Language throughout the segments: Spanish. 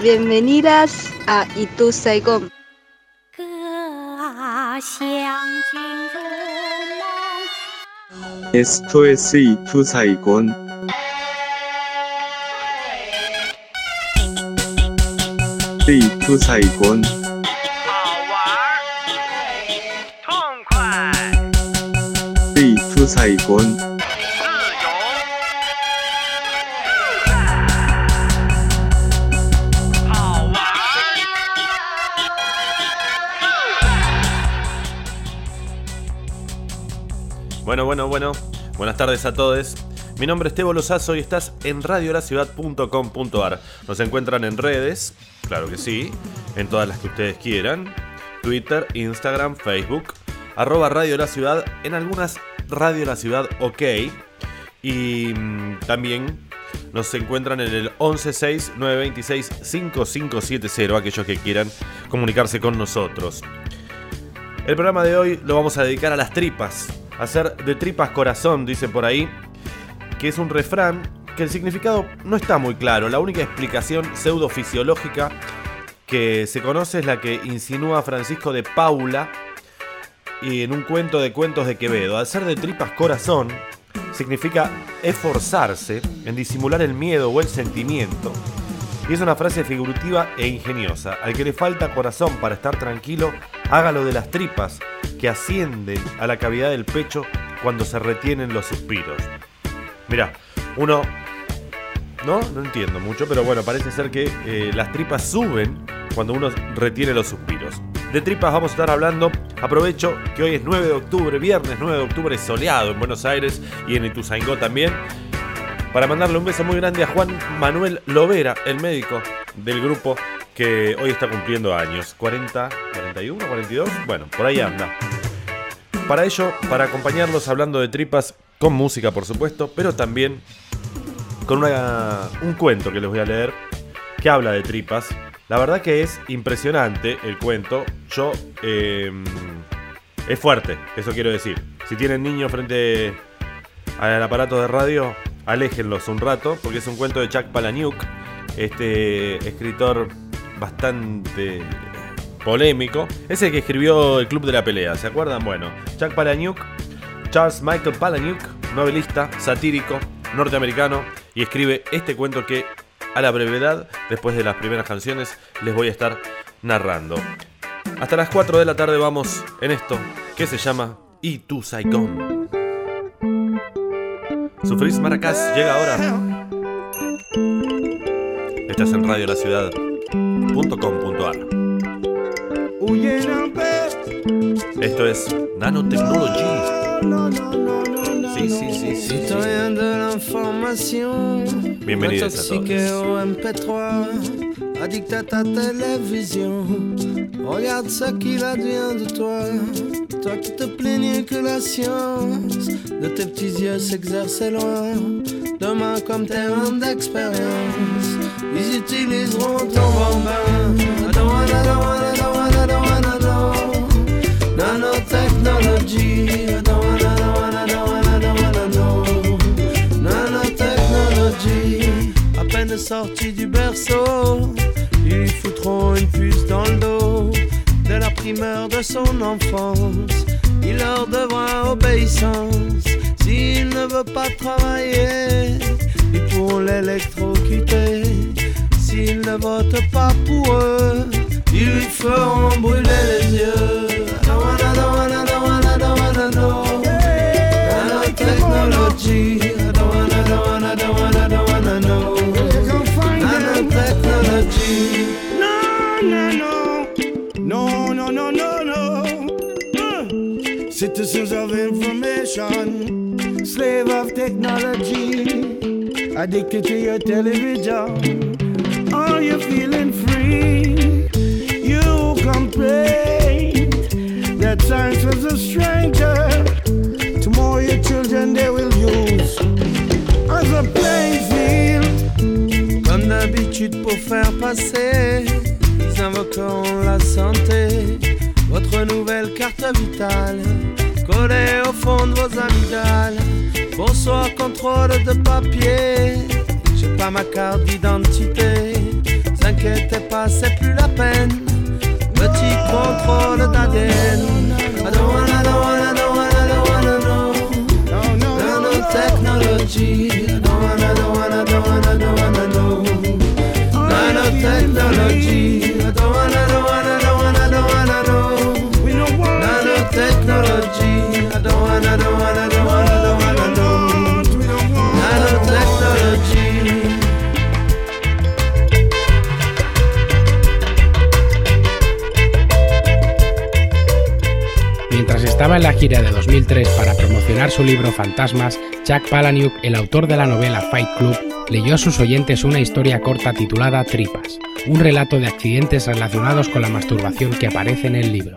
Bienvenidas a Itu Saigon. Esto es Itu Saigon. Itu Saigon. Itu Saigon. Bueno, bueno, bueno. Buenas tardes a todos. Mi nombre es Tebo Lozazo y estás en radiolaciudad.com.ar. Nos encuentran en redes, claro que sí, en todas las que ustedes quieran. Twitter, Instagram, Facebook, arroba Radio La Ciudad, en algunas Radio La Ciudad OK. Y mm, también nos encuentran en el 116-926-5570, aquellos que quieran comunicarse con nosotros. El programa de hoy lo vamos a dedicar a las tripas. Hacer de tripas corazón, dice por ahí, que es un refrán que el significado no está muy claro. La única explicación pseudofisiológica que se conoce es la que insinúa Francisco de Paula y en un cuento de cuentos de Quevedo. Hacer de tripas corazón significa esforzarse en disimular el miedo o el sentimiento. Y es una frase figurativa e ingeniosa. Al que le falta corazón para estar tranquilo, hágalo de las tripas que ascienden a la cavidad del pecho cuando se retienen los suspiros. Mirá, uno... No, no entiendo mucho, pero bueno, parece ser que eh, las tripas suben cuando uno retiene los suspiros. De tripas vamos a estar hablando. Aprovecho que hoy es 9 de octubre, viernes 9 de octubre, soleado en Buenos Aires y en Ituzaingó también para mandarle un beso muy grande a Juan Manuel Lovera, el médico del grupo que hoy está cumpliendo años. 40, 41, 42, bueno, por ahí anda. Para ello, para acompañarlos hablando de tripas con música, por supuesto, pero también con una- un cuento que les voy a leer que habla de tripas. La verdad que es impresionante el cuento. Yo... eh, es fuerte, eso quiero decir. Si tienen niños frente al aparato de radio, aléjenlos un rato, porque es un cuento de Chuck Palahniuk, este escritor bastante polémico. Es el que escribió El Club de la Pelea, ¿se acuerdan? Bueno, Chuck Palahniuk, Charles Michael Palahniuk, novelista, satírico, norteamericano, y escribe este cuento que a la brevedad, después de las primeras canciones, les voy a estar narrando. Hasta las 4 de la tarde vamos en esto que se llama Y tu Saigon. Sufrís Maracás llega ahora. Estás en Radio La Ciudad.com.ar. Esto es Nanotechnology. Sí, sí, sí, sí. sí. Citoyen de l'information, Bienvenidos a todos. Au MP3, addict à ta télévision. Regarde ce qu'il advient de toi, toi qui te plaignais que la science de tes petits yeux s'exerçait loin. Demain, comme terrain d'expérience, ils utiliseront ton bambin. I peine sorti du berceau, ils foutront une puce dans le dos. Dès la primeur de son enfance, il leur devra obéissance. S'il ne veut pas travailler, ils pourront l'électrocuter. S'il ne vote pas pour eux, ils lui feront brûler les yeux. Nanotechnology. I No, no, no. No, no, no, no, no. Uh. Citizens of information, slave of technology, addicted to your television. Are you feeling free? You complain that science was a stranger. Tomorrow your children they will use as a. Comme pour faire passer, ils invoqueront la santé, votre nouvelle carte vitale, collée au fond de vos amygdales. Bonsoir, contrôle de papier, j'ai pas ma carte d'identité. 5 t'inquiète pas, c'est plus la peine. Petit contrôle d'ADN. I Nanotechnology. I don't wanna, don't wanna, don't wanna, don't wanna know. We don't want Nanotechnology. I don't wanna, don't wanna, don't wanna, don't wanna know. We don't want Nanotechnology. Mientras estaba en la gira de 2003 para promocionar su libro Fantasmas, Jack Palahniuk, el autor de la novela Fight Club, leyó a sus oyentes una historia corta titulada Tripas, un relato de accidentes relacionados con la masturbación que aparece en el libro.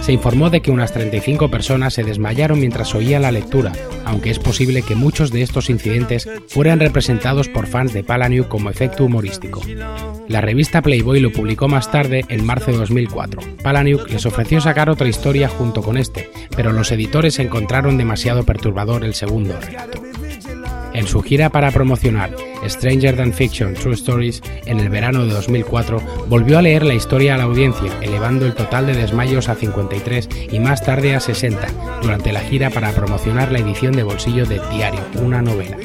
Se informó de que unas 35 personas se desmayaron mientras oían la lectura, aunque es posible que muchos de estos incidentes fueran representados por fans de Palahniuk como efecto humorístico. La revista Playboy lo publicó más tarde, en marzo de 2004. Palahniuk les ofreció sacar otra historia junto con este, pero los editores encontraron demasiado perturbador el segundo relato. En su gira para promocionar Stranger Than Fiction True Stories en el verano de 2004, volvió a leer la historia a la audiencia, elevando el total de desmayos a 53 y más tarde a 60, durante la gira para promocionar la edición de bolsillo de Diario, una novela.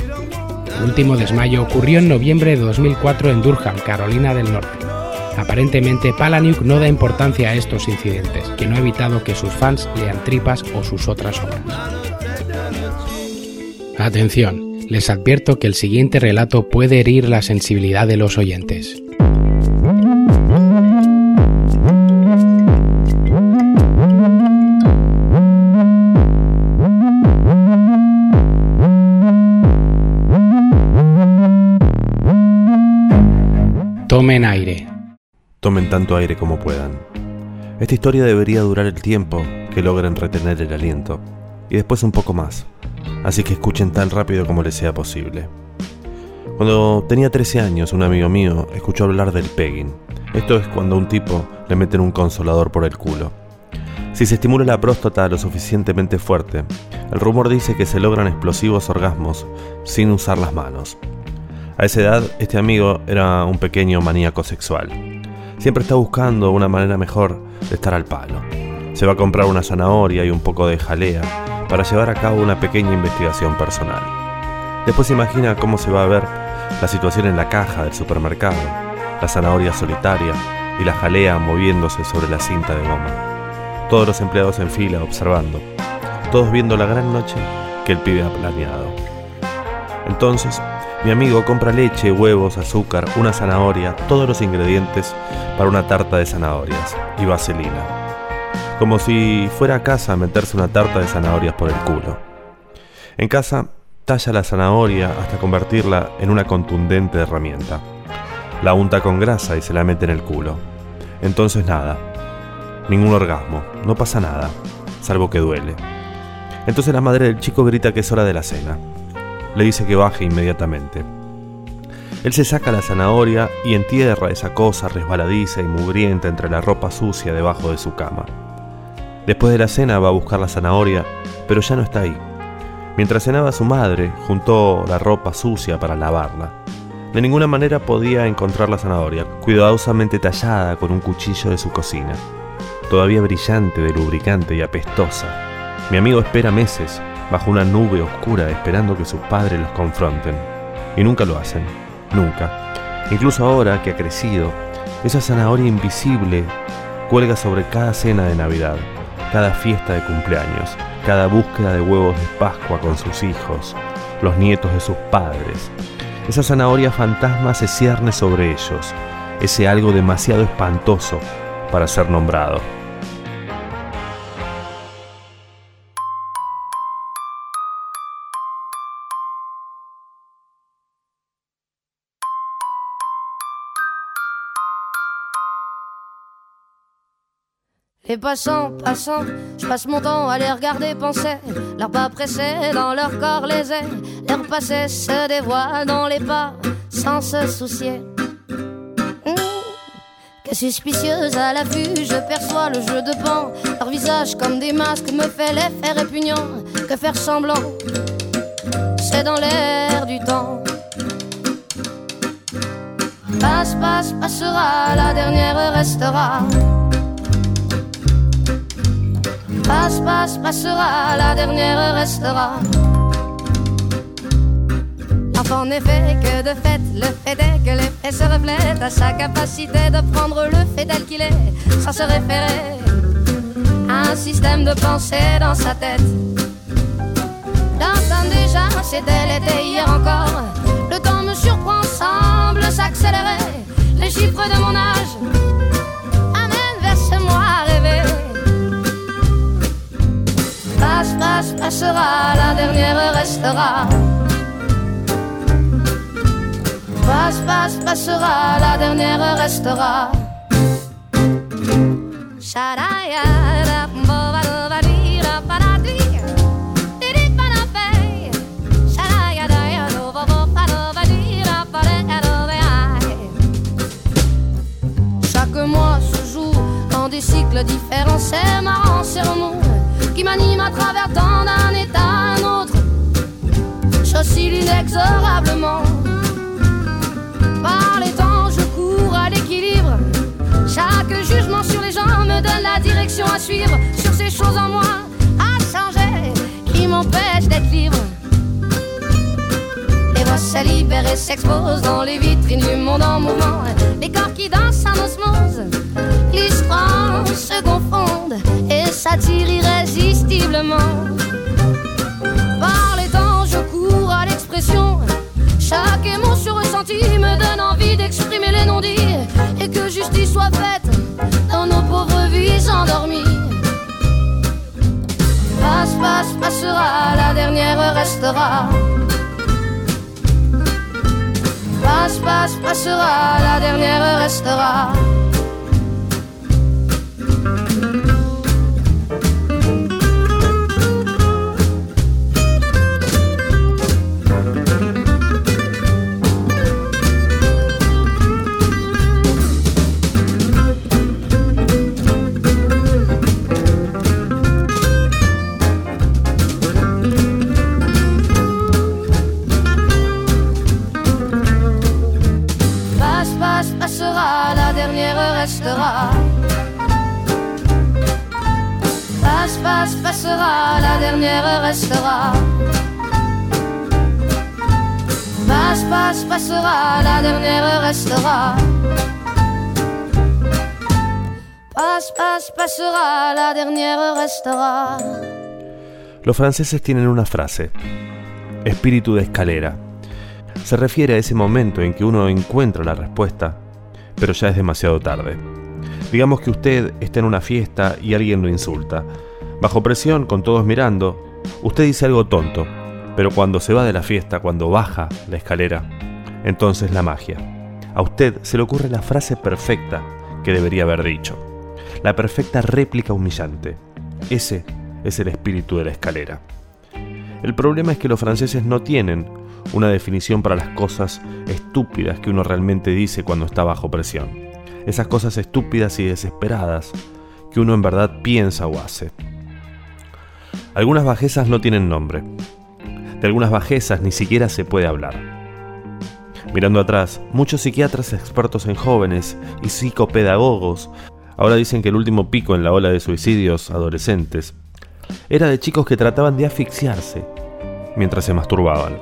El último desmayo ocurrió en noviembre de 2004 en Durham, Carolina del Norte. Aparentemente, Palahniuk no da importancia a estos incidentes, que no ha evitado que sus fans lean tripas o sus otras obras. Atención, les advierto que el siguiente relato puede herir la sensibilidad de los oyentes. Tomen aire. Tomen tanto aire como puedan. Esta historia debería durar el tiempo que logren retener el aliento, y después un poco más, así que escuchen tan rápido como les sea posible. Cuando tenía 13 años, un amigo mío escuchó hablar del pegging. Esto es cuando a un tipo le meten un consolador por el culo. Si se estimula la próstata lo suficientemente fuerte, el rumor dice que se logran explosivos orgasmos sin usar las manos. A esa edad, este amigo era un pequeño maníaco sexual. Siempre está buscando una manera mejor de estar al palo. Se va a comprar una zanahoria y un poco de jalea para llevar a cabo una pequeña investigación personal. Después imagina cómo se va a ver la situación en la caja del supermercado, la zanahoria solitaria y la jalea moviéndose sobre la cinta de goma. Todos los empleados en fila observando, todos viendo la gran noche que el pibe ha planeado. Entonces, mi amigo compra leche, huevos, azúcar, una zanahoria, todos los ingredientes para una tarta de zanahorias y vaselina. Como si fuera a casa a meterse una tarta de zanahorias por el culo. En casa, talla la zanahoria hasta convertirla en una contundente herramienta. La unta con grasa y se la mete en el culo. Entonces nada. Ningún orgasmo. No pasa nada. Salvo que duele. Entonces la madre del chico grita que es hora de la cena le dice que baje inmediatamente. Él se saca la zanahoria y entierra esa cosa resbaladiza y mugrienta entre la ropa sucia debajo de su cama. Después de la cena va a buscar la zanahoria, pero ya no está ahí. Mientras cenaba su madre, juntó la ropa sucia para lavarla. De ninguna manera podía encontrar la zanahoria, cuidadosamente tallada con un cuchillo de su cocina, todavía brillante de lubricante y apestosa. Mi amigo espera meses bajo una nube oscura esperando que sus padres los confronten. Y nunca lo hacen, nunca. Incluso ahora que ha crecido, esa zanahoria invisible cuelga sobre cada cena de Navidad, cada fiesta de cumpleaños, cada búsqueda de huevos de Pascua con sus hijos, los nietos de sus padres. Esa zanahoria fantasma se cierne sobre ellos, ese algo demasiado espantoso para ser nombrado. Les passants, passants, je passe mon temps à les regarder penser. Leurs pas pressés dans leur corps les airs. L'air passé se dévoile dans les pas sans se soucier. Mmh. Que suspicieuse à la vue, je perçois le jeu de pan. Leur visage comme des masques me fait l'effet répugnant. Que faire semblant, c'est dans l'air du temps. Passe, passe, passera, la dernière restera. Passe, passe, passera, la dernière restera. L'enfant n'est fait que de fait, le fait est que l'effet se reflète à sa capacité de prendre le fait tel qu'il est, sans se référer à un système de pensée dans sa tête. Dans déjà, c'était l'été hier encore. Le temps me surprend, semble s'accélérer. Les chiffres de mon âge amènent vers ce moi rêvé. Passe, passe, passera, la dernière restera. Passe, passe, passera, la dernière restera. Chaque mois se joue dans des cycles différents. C'est marrant, c'est remous qui m'anime à travers tant d'un état à un autre. J'oscille inexorablement. Par les temps, je cours à l'équilibre. Chaque jugement sur les gens me donne la direction à suivre. Sur ces choses en moi à changer qui m'empêchent d'être libre. Les voix se libèrent et s'exposent dans les vitrines du monde en mouvement. Les corps qui dansent en osmose, l'histoire se confondent et s'attirent irrésistiblement. Par les temps, je cours à l'expression. Chaque émotion ressentie me donne envie d'exprimer les non-dits et que justice soit faite dans nos pauvres vies endormies. Passe, passe, passera, la dernière restera. Passe, passe, passera, la dernière restera. Los franceses tienen una frase, espíritu de escalera. Se refiere a ese momento en que uno encuentra la respuesta, pero ya es demasiado tarde. Digamos que usted está en una fiesta y alguien lo insulta. Bajo presión, con todos mirando, usted dice algo tonto, pero cuando se va de la fiesta, cuando baja la escalera, entonces la magia. A usted se le ocurre la frase perfecta que debería haber dicho. La perfecta réplica humillante. Ese es el espíritu de la escalera. El problema es que los franceses no tienen una definición para las cosas estúpidas que uno realmente dice cuando está bajo presión. Esas cosas estúpidas y desesperadas que uno en verdad piensa o hace. Algunas bajezas no tienen nombre. De algunas bajezas ni siquiera se puede hablar. Mirando atrás, muchos psiquiatras expertos en jóvenes y psicopedagogos ahora dicen que el último pico en la ola de suicidios adolescentes era de chicos que trataban de asfixiarse mientras se masturbaban.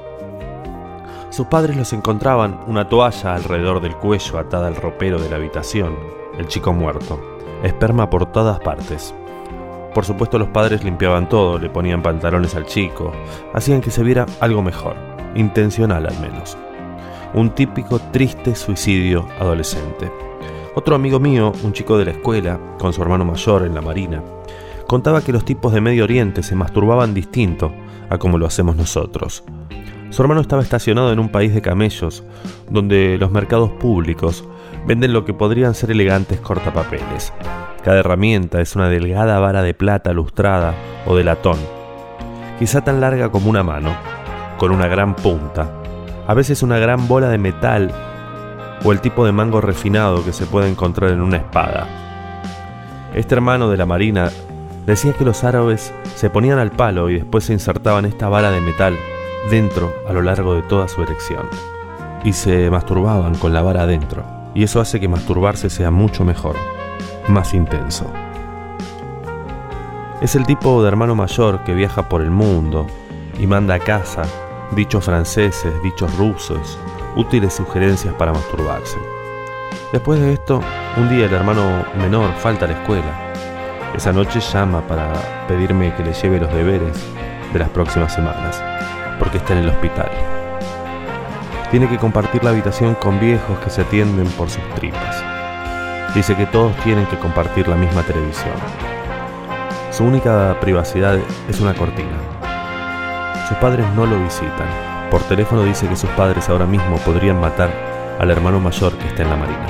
Sus padres los encontraban una toalla alrededor del cuello atada al ropero de la habitación, el chico muerto, esperma por todas partes. Por supuesto los padres limpiaban todo, le ponían pantalones al chico, hacían que se viera algo mejor, intencional al menos. Un típico triste suicidio adolescente. Otro amigo mío, un chico de la escuela, con su hermano mayor en la marina, contaba que los tipos de Medio Oriente se masturbaban distinto a como lo hacemos nosotros. Su hermano estaba estacionado en un país de camellos, donde los mercados públicos venden lo que podrían ser elegantes cortapapeles. Cada herramienta es una delgada vara de plata lustrada o de latón, quizá tan larga como una mano, con una gran punta, a veces una gran bola de metal o el tipo de mango refinado que se puede encontrar en una espada. Este hermano de la marina decía que los árabes se ponían al palo y después se insertaban esta vara de metal dentro a lo largo de toda su erección. y se masturbaban con la vara adentro. Y eso hace que masturbarse sea mucho mejor, más intenso. Es el tipo de hermano mayor que viaja por el mundo y manda a casa dichos franceses, dichos rusos, útiles sugerencias para masturbarse. Después de esto, un día el hermano menor falta a la escuela. Esa noche llama para pedirme que le lleve los deberes de las próximas semanas, porque está en el hospital. Tiene que compartir la habitación con viejos que se atienden por sus tripas. Dice que todos tienen que compartir la misma televisión. Su única privacidad es una cortina. Sus padres no lo visitan. Por teléfono dice que sus padres ahora mismo podrían matar al hermano mayor que está en la marina.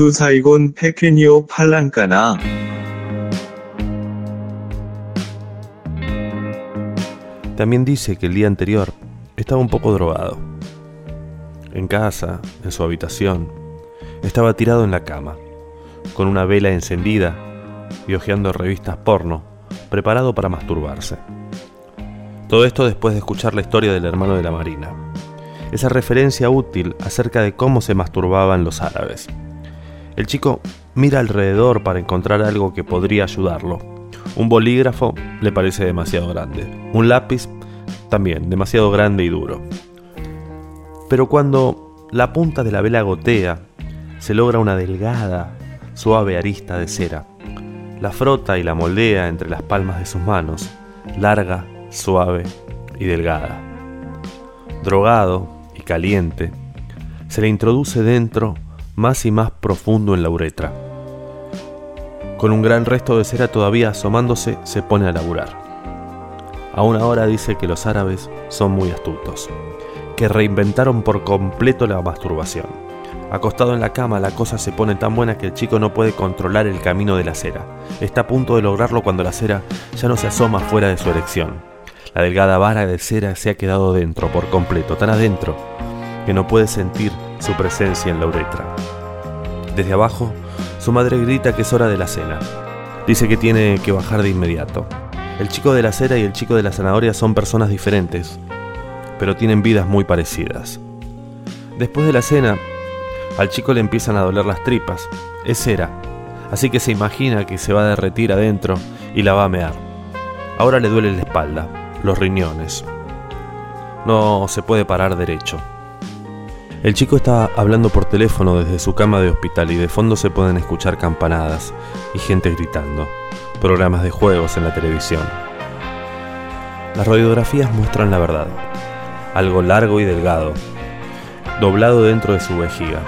이투 사이곤 페케니오 팔랑까나 También dice que el día anterior estaba un poco drogado. En casa, en su habitación, estaba tirado en la cama, con una vela encendida y hojeando revistas porno, preparado para masturbarse. Todo esto después de escuchar la historia del hermano de la Marina. Esa referencia útil acerca de cómo se masturbaban los árabes. El chico mira alrededor para encontrar algo que podría ayudarlo. Un bolígrafo le parece demasiado grande. Un lápiz también demasiado grande y duro. Pero cuando la punta de la vela gotea, se logra una delgada, suave arista de cera. La frota y la moldea entre las palmas de sus manos, larga, suave y delgada. Drogado y caliente, se le introduce dentro más y más profundo en la uretra. Con un gran resto de cera todavía asomándose, se pone a laburar. Aún ahora dice que los árabes son muy astutos, que reinventaron por completo la masturbación. Acostado en la cama, la cosa se pone tan buena que el chico no puede controlar el camino de la cera. Está a punto de lograrlo cuando la cera ya no se asoma fuera de su erección. La delgada vara de cera se ha quedado dentro por completo, tan adentro, que no puede sentir su presencia en la uretra. Desde abajo, su madre grita que es hora de la cena. Dice que tiene que bajar de inmediato. El chico de la cera y el chico de la zanahoria son personas diferentes, pero tienen vidas muy parecidas. Después de la cena, al chico le empiezan a doler las tripas. Es cera, así que se imagina que se va a derretir adentro y la va a mear. Ahora le duele la espalda, los riñones. No se puede parar derecho. El chico está hablando por teléfono desde su cama de hospital y de fondo se pueden escuchar campanadas y gente gritando, programas de juegos en la televisión. Las radiografías muestran la verdad, algo largo y delgado, doblado dentro de su vejiga.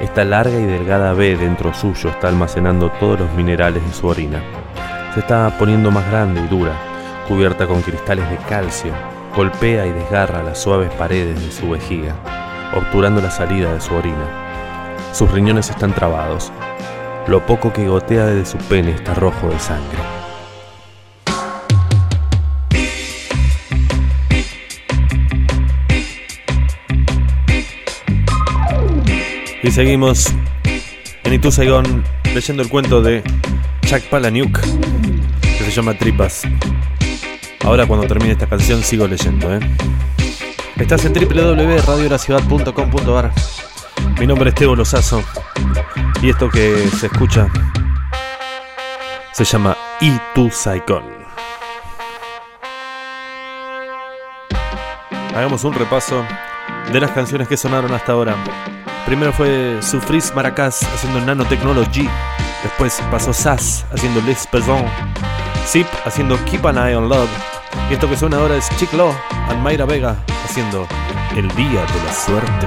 Esta larga y delgada B dentro suyo está almacenando todos los minerales de su orina. Se está poniendo más grande y dura, cubierta con cristales de calcio, golpea y desgarra las suaves paredes de su vejiga, obturando la salida de su orina. Sus riñones están trabados. Lo poco que gotea desde su pene está rojo de sangre. Y seguimos en Itu Saigon leyendo el cuento de Chuck Palahniuk que se llama Tripas. Ahora cuando termine esta canción sigo leyendo, ¿eh? Estás en www.radioraciudad.com.ar Mi nombre es Teo Lozazo y esto que se escucha se llama Itu Saigon. Hagamos un repaso de las canciones que sonaron hasta ahora. Primero fue Sufris Maracas haciendo Nanotechnology. Después pasó Sass haciendo Les Pesons. Zip haciendo Keep an Eye on Love. Y esto que suena ahora es Chick Law and Mayra Vega haciendo El Día de la Suerte.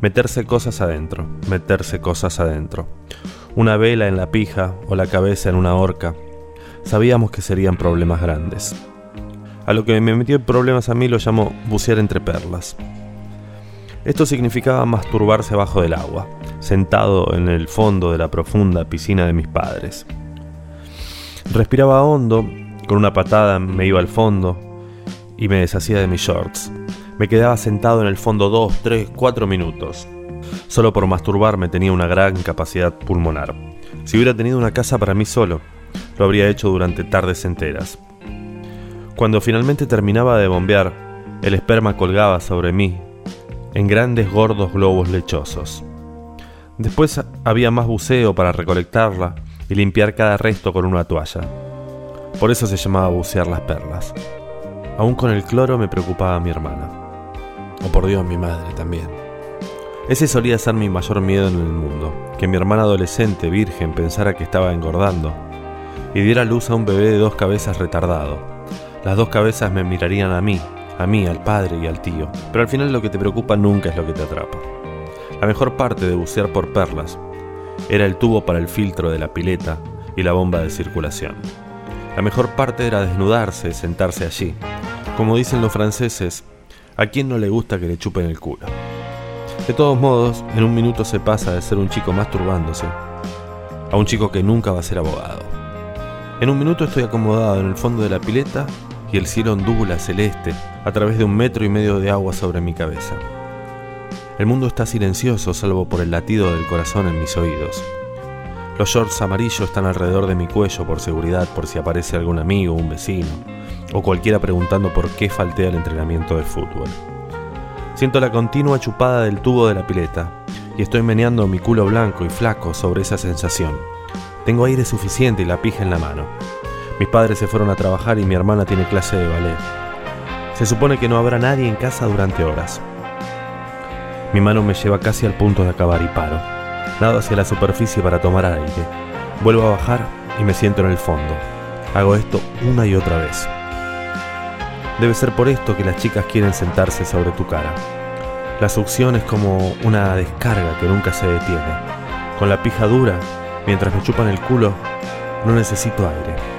Meterse cosas adentro, meterse cosas adentro. Una vela en la pija o la cabeza en una horca. Sabíamos que serían problemas grandes. A lo que me metió en problemas a mí lo llamo bucear entre perlas. Esto significaba masturbarse abajo del agua, sentado en el fondo de la profunda piscina de mis padres. Respiraba hondo, con una patada me iba al fondo y me deshacía de mis shorts. Me quedaba sentado en el fondo dos, tres, cuatro minutos. Solo por masturbarme tenía una gran capacidad pulmonar. Si hubiera tenido una casa para mí solo, lo habría hecho durante tardes enteras. Cuando finalmente terminaba de bombear, el esperma colgaba sobre mí en grandes gordos globos lechosos. Después había más buceo para recolectarla y limpiar cada resto con una toalla. Por eso se llamaba bucear las perlas. Aún con el cloro me preocupaba mi hermana. O por Dios, mi madre también. Ese solía ser mi mayor miedo en el mundo, que mi hermana adolescente virgen pensara que estaba engordando y diera luz a un bebé de dos cabezas retardado. Las dos cabezas me mirarían a mí, a mí, al padre y al tío, pero al final lo que te preocupa nunca es lo que te atrapa. La mejor parte de bucear por perlas era el tubo para el filtro de la pileta y la bomba de circulación. La mejor parte era desnudarse, sentarse allí. Como dicen los franceses, ¿a quién no le gusta que le chupen el culo? De todos modos, en un minuto se pasa de ser un chico masturbándose a un chico que nunca va a ser abogado. En un minuto estoy acomodado en el fondo de la pileta y el cielo ondula celeste a través de un metro y medio de agua sobre mi cabeza. El mundo está silencioso salvo por el latido del corazón en mis oídos. Los shorts amarillos están alrededor de mi cuello por seguridad por si aparece algún amigo, un vecino, o cualquiera preguntando por qué falté al entrenamiento de fútbol. Siento la continua chupada del tubo de la pileta y estoy meneando mi culo blanco y flaco sobre esa sensación. Tengo aire suficiente y la pija en la mano. Mis padres se fueron a trabajar y mi hermana tiene clase de ballet. Se supone que no habrá nadie en casa durante horas. Mi mano me lleva casi al punto de acabar y paro. Nado hacia la superficie para tomar aire. Vuelvo a bajar y me siento en el fondo. Hago esto una y otra vez. Debe ser por esto que las chicas quieren sentarse sobre tu cara. La succión es como una descarga que nunca se detiene. Con la pija dura, mientras me chupan el culo, no necesito aire.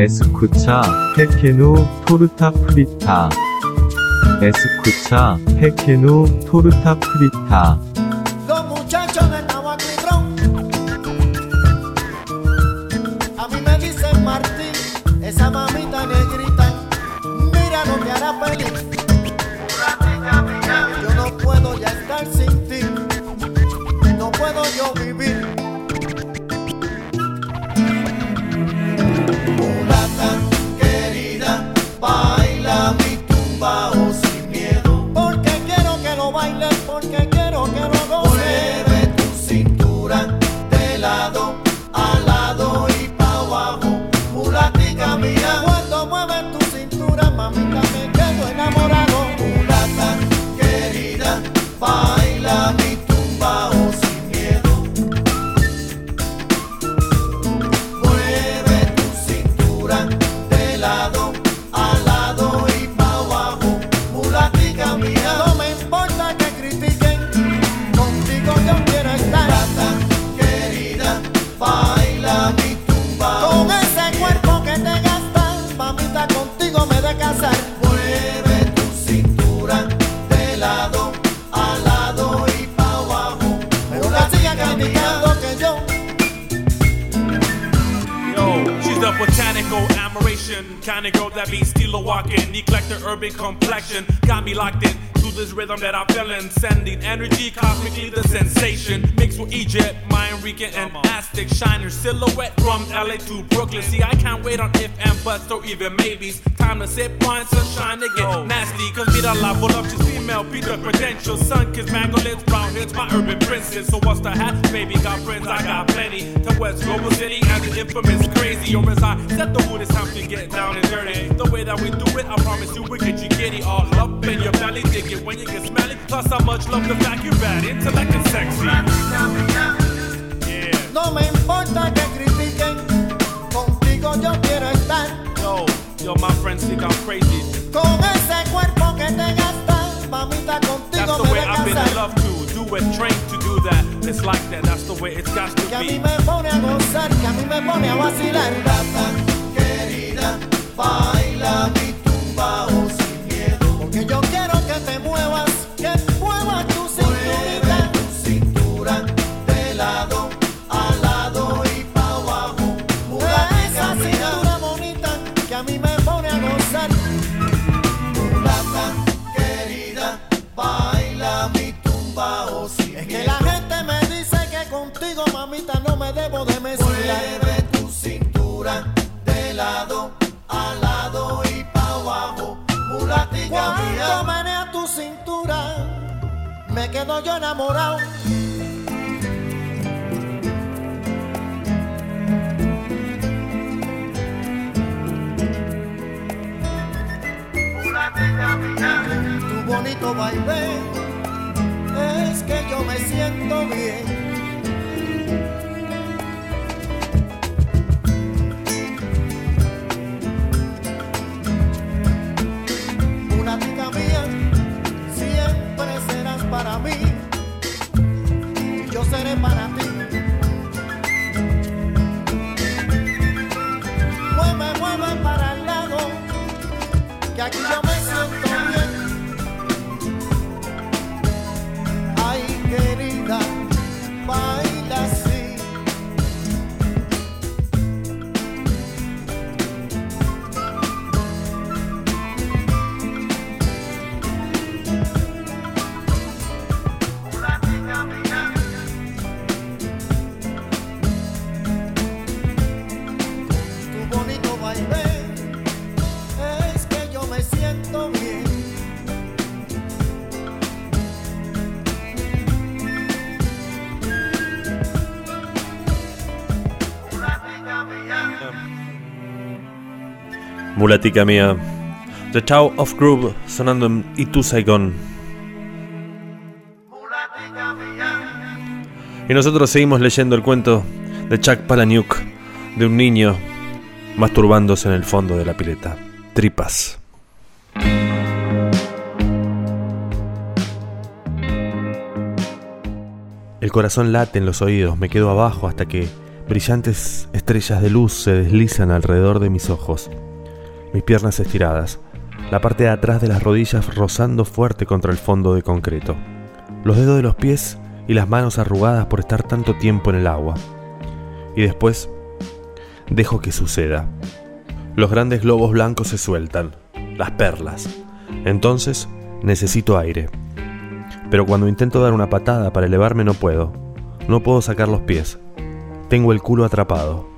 에스쿠차 페케누 토르타 프리타. 에스쿠차 페케누 토르타 프리타 and buts or even maybes. Time to sip wine, sunshine to get oh. nasty. Cause me the mira la voluptuous female, be the credentials, sun kiss, mango lips, brown hips, my urban princess. So it, trained to do that. It's like that, that's the way it's got to Que a mí be. me pone a gozar, que a mí me pone a vacilar. Querida, me quedo yo enamorado. Tu bonito baile es que yo me siento bien. Seré para ti. Mueve, mueve para el lado, que aquí yo me Mulatica mía. The Tao of Groove sonando en Itu Saigon. Y nosotros seguimos leyendo el cuento de Chuck Palahniuk de un niño masturbándose en el fondo de la pileta. Tripas. El corazón late en los oídos, me quedo abajo hasta que brillantes estrellas de luz se deslizan alrededor de mis ojos. Mis piernas estiradas, la parte de atrás de las rodillas rozando fuerte contra el fondo de concreto. Los dedos de los pies y las manos arrugadas por estar tanto tiempo en el agua. Y después, dejo que suceda. Los grandes globos blancos se sueltan, las perlas. Entonces, necesito aire. Pero cuando intento dar una patada para elevarme no puedo. No puedo sacar los pies. Tengo el culo atrapado.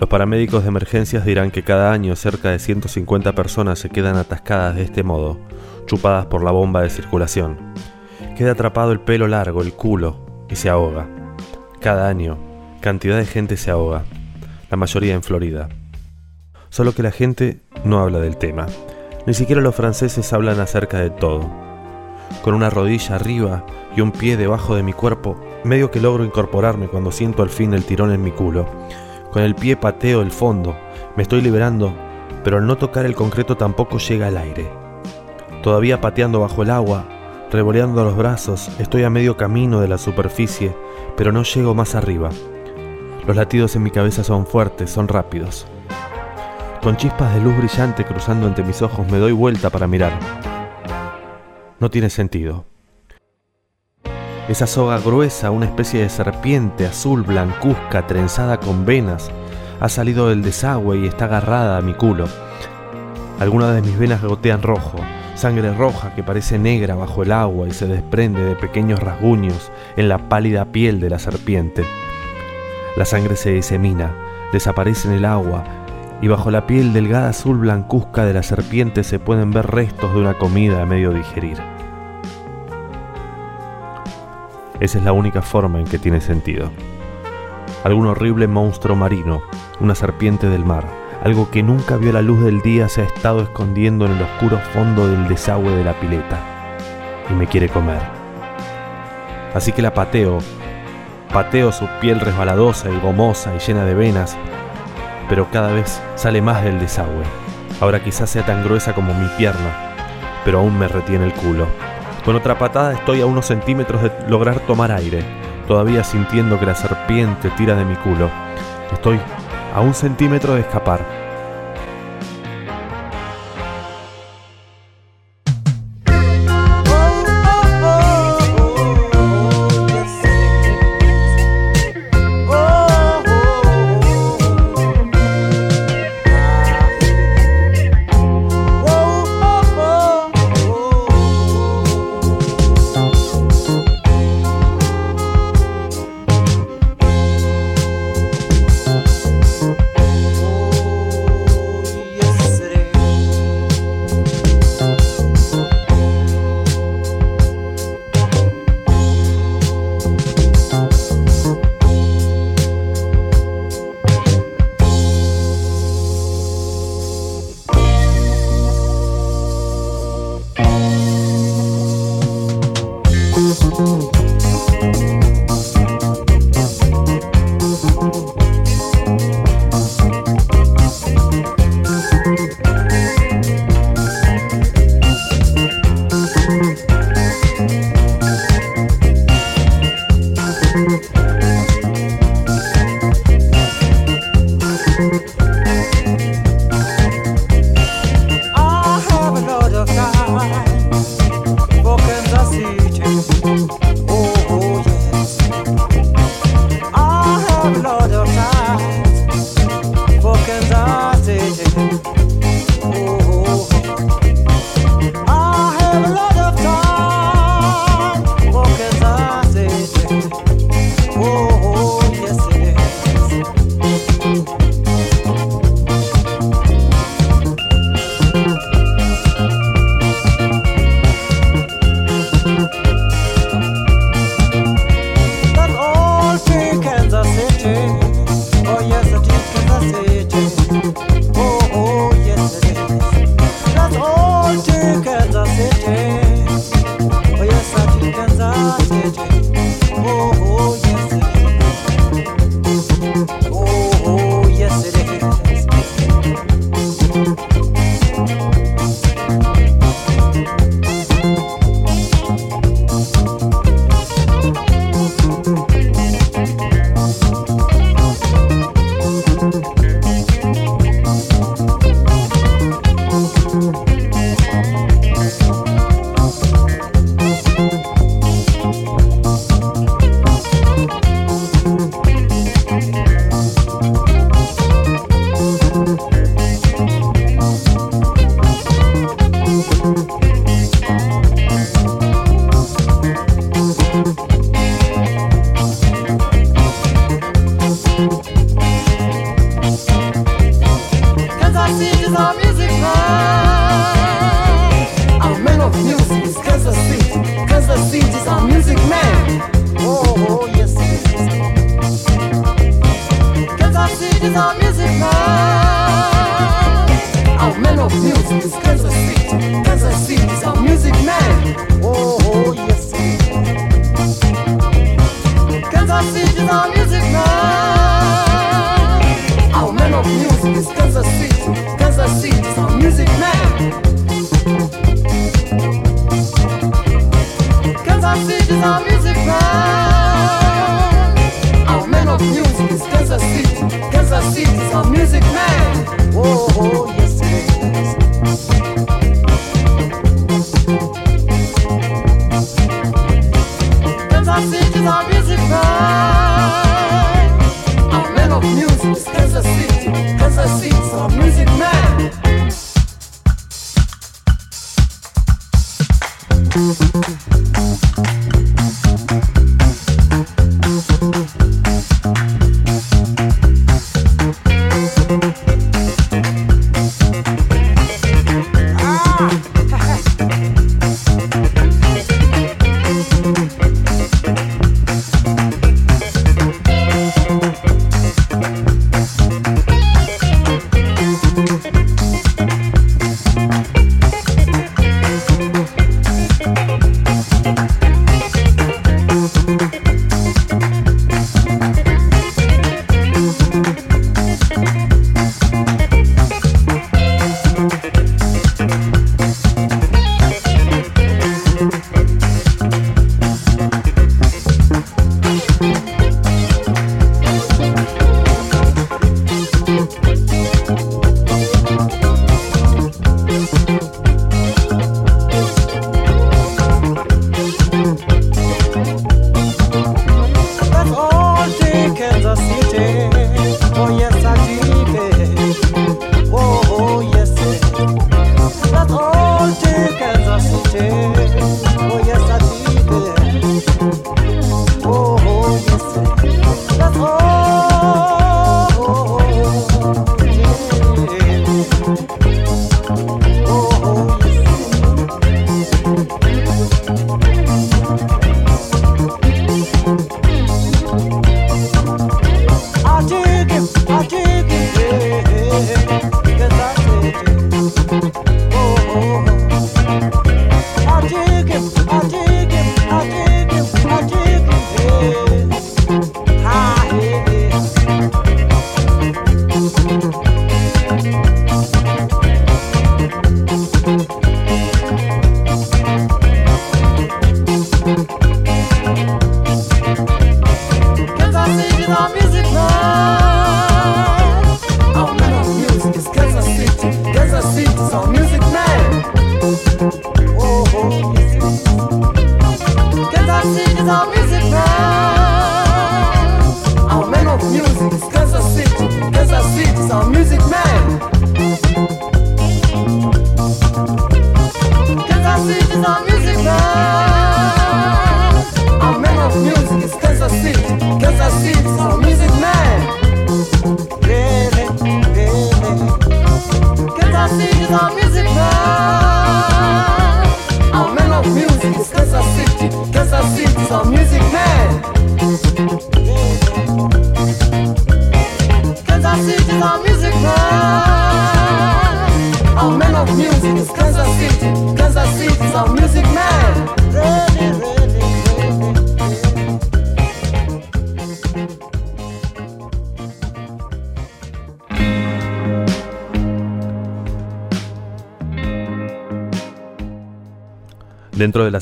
Los paramédicos de emergencias dirán que cada año cerca de 150 personas se quedan atascadas de este modo, chupadas por la bomba de circulación. Queda atrapado el pelo largo, el culo, y se ahoga. Cada año, cantidad de gente se ahoga, la mayoría en Florida. Solo que la gente no habla del tema. Ni siquiera los franceses hablan acerca de todo. Con una rodilla arriba y un pie debajo de mi cuerpo, medio que logro incorporarme cuando siento al fin el tirón en mi culo. Con el pie pateo el fondo, me estoy liberando, pero al no tocar el concreto tampoco llega el aire. Todavía pateando bajo el agua, revoleando los brazos, estoy a medio camino de la superficie, pero no llego más arriba. Los latidos en mi cabeza son fuertes, son rápidos. Con chispas de luz brillante cruzando entre mis ojos me doy vuelta para mirar. No tiene sentido. Esa soga gruesa, una especie de serpiente azul blancuzca trenzada con venas, ha salido del desagüe y está agarrada a mi culo. Algunas de mis venas gotean rojo, sangre roja que parece negra bajo el agua y se desprende de pequeños rasguños en la pálida piel de la serpiente. La sangre se disemina, desaparece en el agua y bajo la piel delgada azul blancuzca de la serpiente se pueden ver restos de una comida a medio digerir. Esa es la única forma en que tiene sentido. Algún horrible monstruo marino, una serpiente del mar, Algo que nunca vio la luz del día se ha estado escondiendo en el oscuro fondo del desagüe de la pileta. Y me quiere comer. Así que la pateo. Pateo su piel resbaladosa y gomosa y llena de venas. Pero cada vez sale más del desagüe. Ahora quizás sea tan gruesa como mi pierna. Pero aún me retiene el culo. Con otra patada estoy a unos centímetros de lograr tomar aire. Todavía sintiendo que la serpiente tira de mi culo. Estoy a un centímetro de escapar. Thank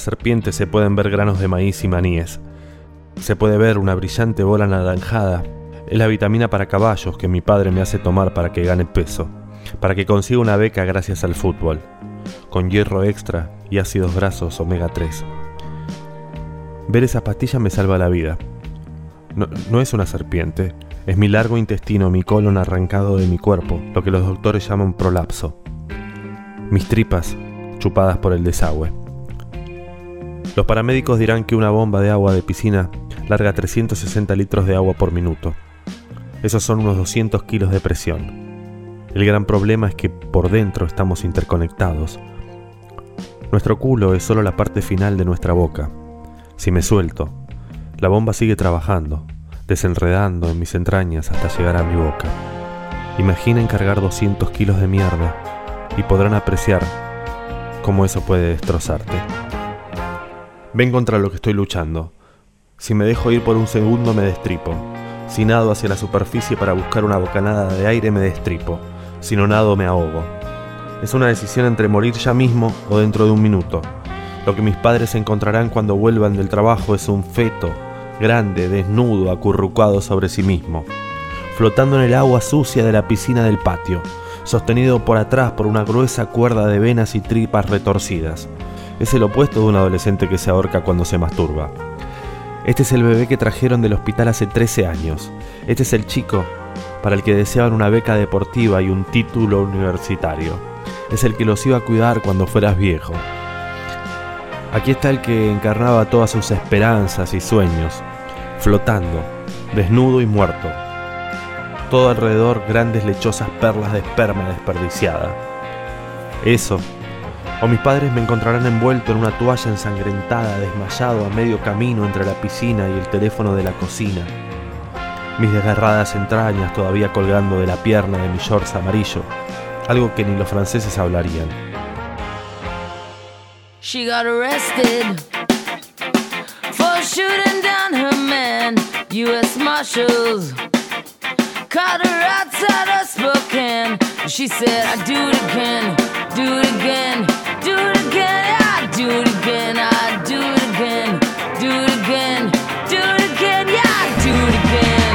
serpiente se pueden ver granos de maíz y maníes. Se puede ver una brillante bola anaranjada. Es la vitamina para caballos que mi padre me hace tomar para que gane peso, para que consiga una beca gracias al fútbol, con hierro extra y ácidos grasos omega 3. Ver esa pastilla me salva la vida. No, no es una serpiente, es mi largo intestino, mi colon arrancado de mi cuerpo, lo que los doctores llaman prolapso. Mis tripas chupadas por el desagüe. Los paramédicos dirán que una bomba de agua de piscina larga 360 litros de agua por minuto. Esos son unos 200 kilos de presión. El gran problema es que por dentro estamos interconectados. Nuestro culo es solo la parte final de nuestra boca. Si me suelto, la bomba sigue trabajando, desenredando en mis entrañas hasta llegar a mi boca. Imaginen cargar 200 kilos de mierda y podrán apreciar cómo eso puede destrozarte. Ven contra lo que estoy luchando. Si me dejo ir por un segundo me destripo. Si nado hacia la superficie para buscar una bocanada de aire me destripo. Si no nado me ahogo. Es una decisión entre morir ya mismo o dentro de un minuto. Lo que mis padres encontrarán cuando vuelvan del trabajo es un feto, grande, desnudo, acurrucado sobre sí mismo, flotando en el agua sucia de la piscina del patio, sostenido por atrás por una gruesa cuerda de venas y tripas retorcidas. Es el opuesto de un adolescente que se ahorca cuando se masturba. Este es el bebé que trajeron del hospital hace 13 años. Este es el chico para el que deseaban una beca deportiva y un título universitario. Es el que los iba a cuidar cuando fueras viejo. Aquí está el que encarnaba todas sus esperanzas y sueños, flotando, desnudo y muerto. Todo alrededor grandes lechosas perlas de esperma desperdiciada. Eso o mis padres me encontrarán envuelto en una toalla ensangrentada, desmayado a medio camino entre la piscina y el teléfono de la cocina. Mis desgarradas entrañas todavía colgando de la pierna de mi shorts amarillo, algo que ni los franceses hablarían. She got arrested for shooting down her man. U.S. Marshals caught her outside of Spokane. She said, I do it again, do it again, do it again, I do it again, I do it again, do it again, do it again, yeah, do it again.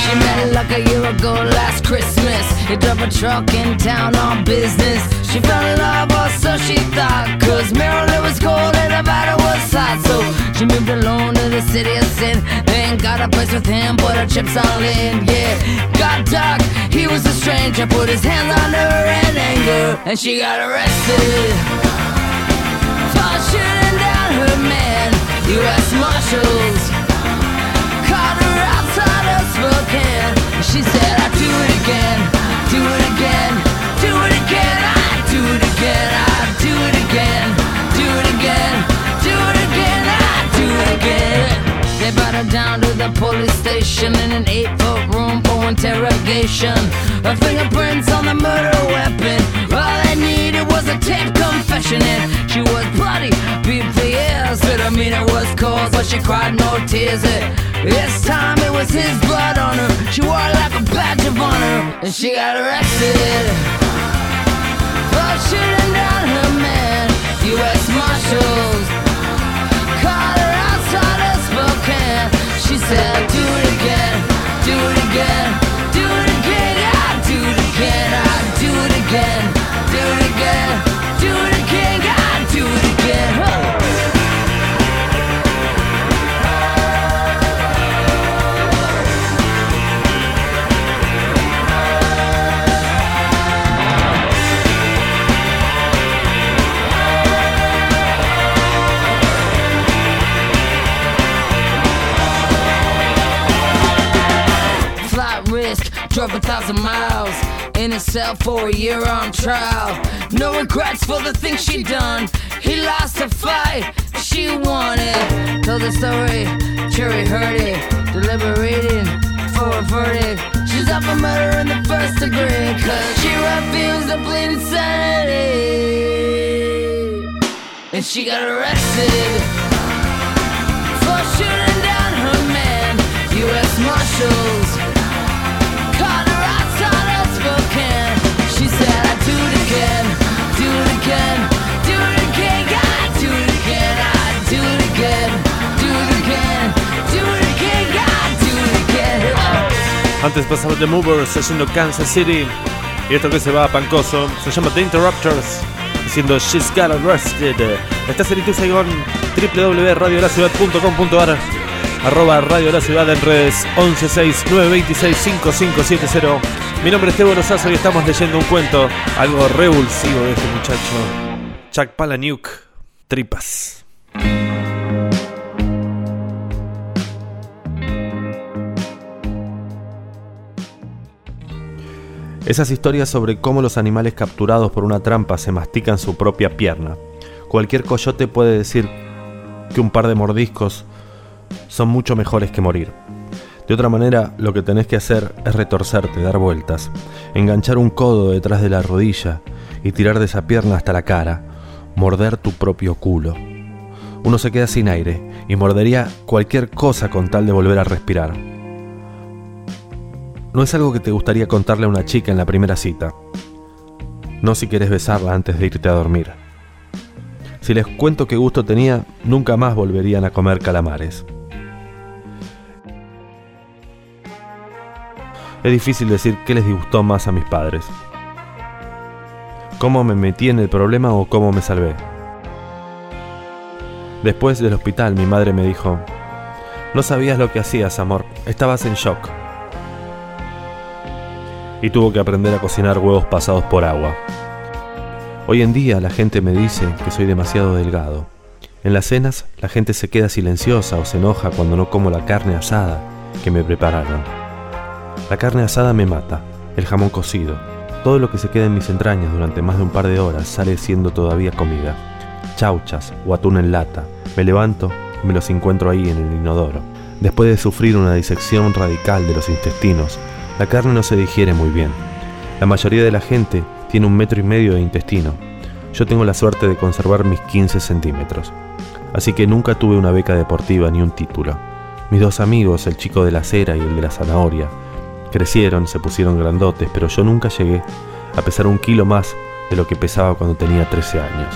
She met like a year ago last Christmas. He drove a truck in town on business. She fell in love, or so she thought. Cause Maryland was cold and Nevada was hot. So she moved alone to the city of sin. Then got a place with him, put her chips all in. Yeah, got dark, he was a stranger. Put his hands on her in anger. And she got arrested. For shooting down her man. U.S. Marshals caught her outside of Spokane. She said, I do it again, do it again, do it again, I do it again, I do brought her down to the police station in an eight foot room for interrogation. Her fingerprints on the murder weapon. All they needed was a tape confession, and she was bloody, beat for years. But I mean, it was cold, but she cried no tears. It, this time it was his blood on her. She wore it like a badge of honor, and she got arrested oh, for shooting down her man. U.S. Marshals Do it again, do it again, do it again, I do it again, do it again, do it again, drove a thousand miles in a cell for a year on trial. No regrets for the things she done. He lost a fight, she won it. Told the story, jury heard it, deliberating for a verdict. She's up for murder in the first degree, cause she refused to plead insanity. And she got arrested for shooting down her man. U.S. Marshals Antes pasaba The Movers haciendo Kansas City. Y esto que se va a Pancoso se llama The Interrupters. Diciendo She's Got Arrested. Estás en Itu Saigon, www.radiolaciudad.com.ar Arroba Radio La Ciudad en redes 1169265570. Mi nombre es Tebo Lozazo y estamos leyendo un cuento, algo revulsivo de este muchacho. Chuck Palahniuk, Tripas. Esas historias sobre cómo los animales capturados por una trampa se mastican su propia pierna. Cualquier coyote puede decir que un par de mordiscos son mucho mejores que morir. De otra manera, lo que tenés que hacer es retorcerte, dar vueltas, enganchar un codo detrás de la rodilla y tirar de esa pierna hasta la cara, morder tu propio culo. Uno se queda sin aire y mordería cualquier cosa con tal de volver a respirar. No es algo que te gustaría contarle a una chica en la primera cita. No si querés besarla antes de irte a dormir. Si les cuento qué gusto tenía, nunca más volverían a comer calamares. Es difícil decir qué les disgustó más a mis padres. ¿Cómo me metí en el problema o cómo me salvé? Después del hospital mi madre me dijo, no sabías lo que hacías, amor, estabas en shock. Y tuvo que aprender a cocinar huevos pasados por agua. Hoy en día la gente me dice que soy demasiado delgado. En las cenas la gente se queda silenciosa o se enoja cuando no como la carne asada que me prepararon. La carne asada me mata, el jamón cocido, todo lo que se queda en mis entrañas durante más de un par de horas sale siendo todavía comida. Chauchas o atún en lata, me levanto y me los encuentro ahí en el inodoro. Después de sufrir una disección radical de los intestinos, la carne no se digiere muy bien. La mayoría de la gente tiene un metro y medio de intestino. Yo tengo la suerte de conservar mis 15 centímetros. Así que nunca tuve una beca deportiva ni un título. Mis dos amigos, el chico de la cera y el de la zanahoria, crecieron, se pusieron grandotes, pero yo nunca llegué a pesar un kilo más de lo que pesaba cuando tenía 13 años.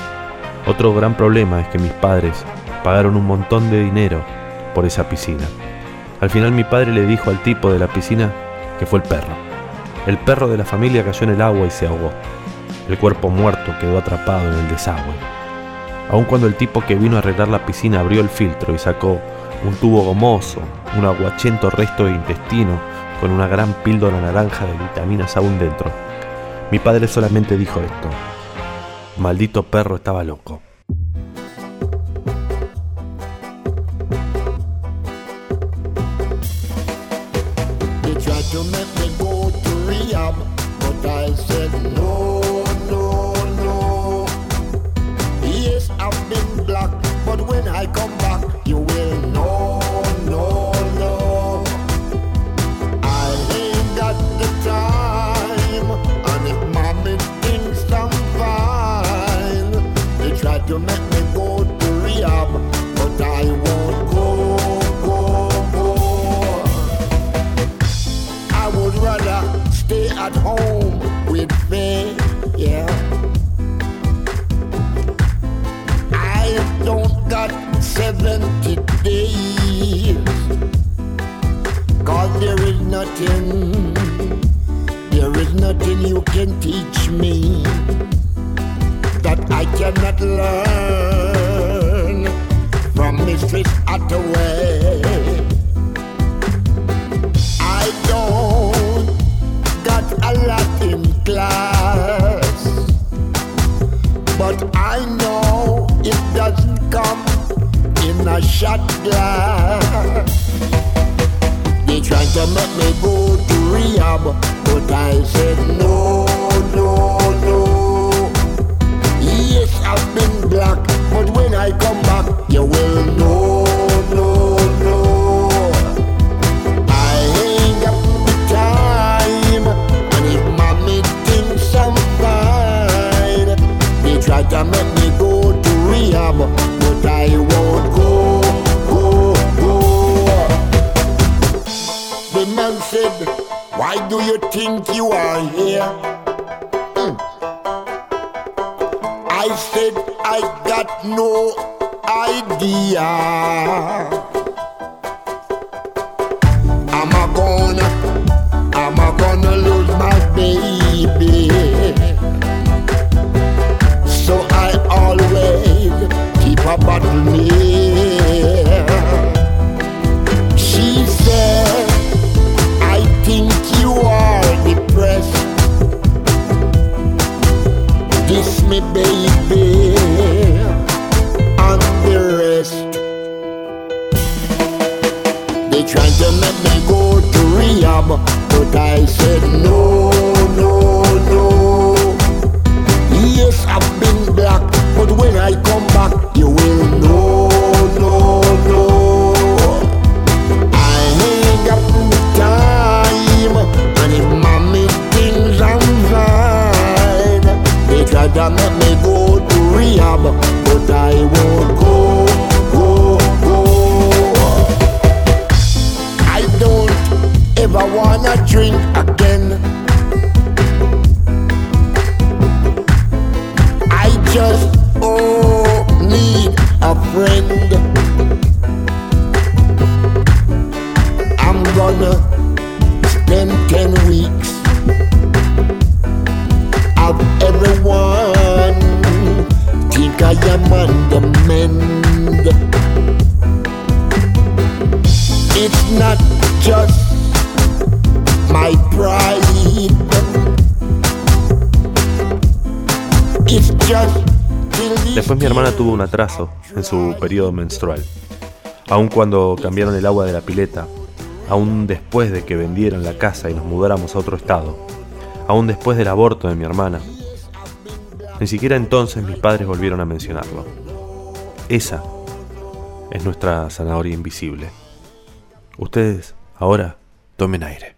Otro gran problema es que mis padres pagaron un montón de dinero por esa piscina. Al final mi padre le dijo al tipo de la piscina que fue el perro. El perro de la familia cayó en el agua y se ahogó. El cuerpo muerto quedó atrapado en el desagüe. Aun cuando el tipo que vino a arreglar la piscina abrió el filtro y sacó un tubo gomoso, un aguachento resto de intestino con una gran píldora naranja de vitaminas aún dentro. Mi padre solamente dijo esto. Maldito perro estaba loco. To make me go to rehab, but I said no, no, can teach me that I cannot learn from Mistress Hathaway. I don't got a lot in class, but I know it doesn't come in a shot glass. They trying to make me go to rehab, but I said no, I've been black, but when I come back, you will know, no, no. I ain't time, and if mommy thinks me go to rehab, but I won't go, go, go. The man said, Why do you think you are here? Got no idea. Am I gonna, am I gonna lose my baby? So I always keep a bottle near. They make me go to rehab, but I said no, drink Después mi hermana tuvo un atraso en su periodo menstrual. Aun cuando cambiaron el agua de la pileta, aún después de que vendieran la casa y nos mudáramos a otro estado, aún después del aborto de mi hermana, ni siquiera entonces mis padres volvieron a mencionarlo. Esa es nuestra zanahoria invisible. Ustedes ahora tomen aire.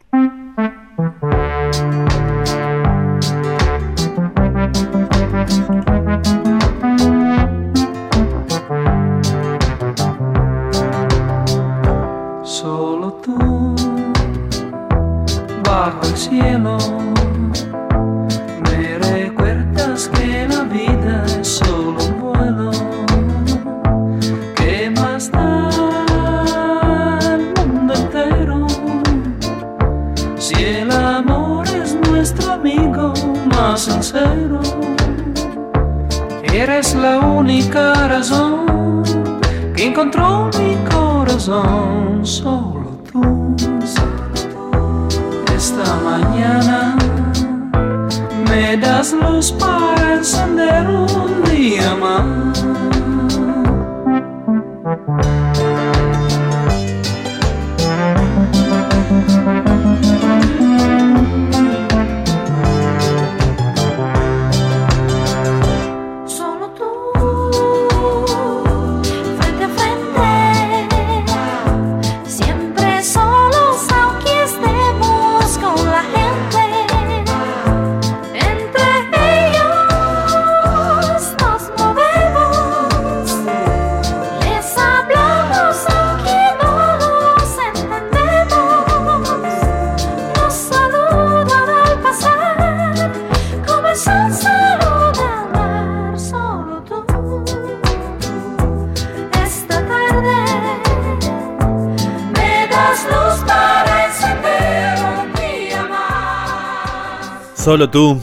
Solo tú.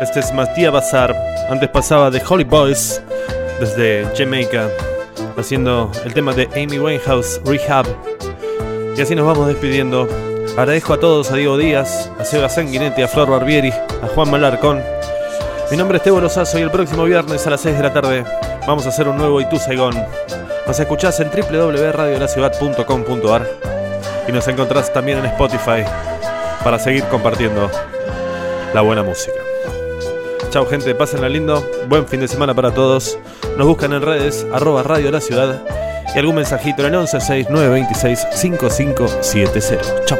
Este es Matías Bazar. Antes pasaba de Holy Boys desde Jamaica, haciendo el tema de Amy Winehouse Rehab. Y así nos vamos despidiendo. Agradezco a todos, a Diego Díaz, a Seba Sanguinetti, a Flor Barbieri, a Juan Malarcón. Mi nombre es Tebo Lozazo y el próximo viernes a las 6 de la tarde vamos a hacer un nuevo Itu Saigón. Nos escuchás en www.radiolaciudad.com.ar y nos encontrás también en Spotify para seguir compartiendo la buena música. Chau gente, pásenla lindo, buen fin de semana para todos. Nos buscan en redes, arroba Radio La Ciudad y algún mensajito en el 116926 5570. Chau.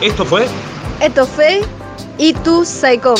Esto fue Esto fue Y tu Psycho.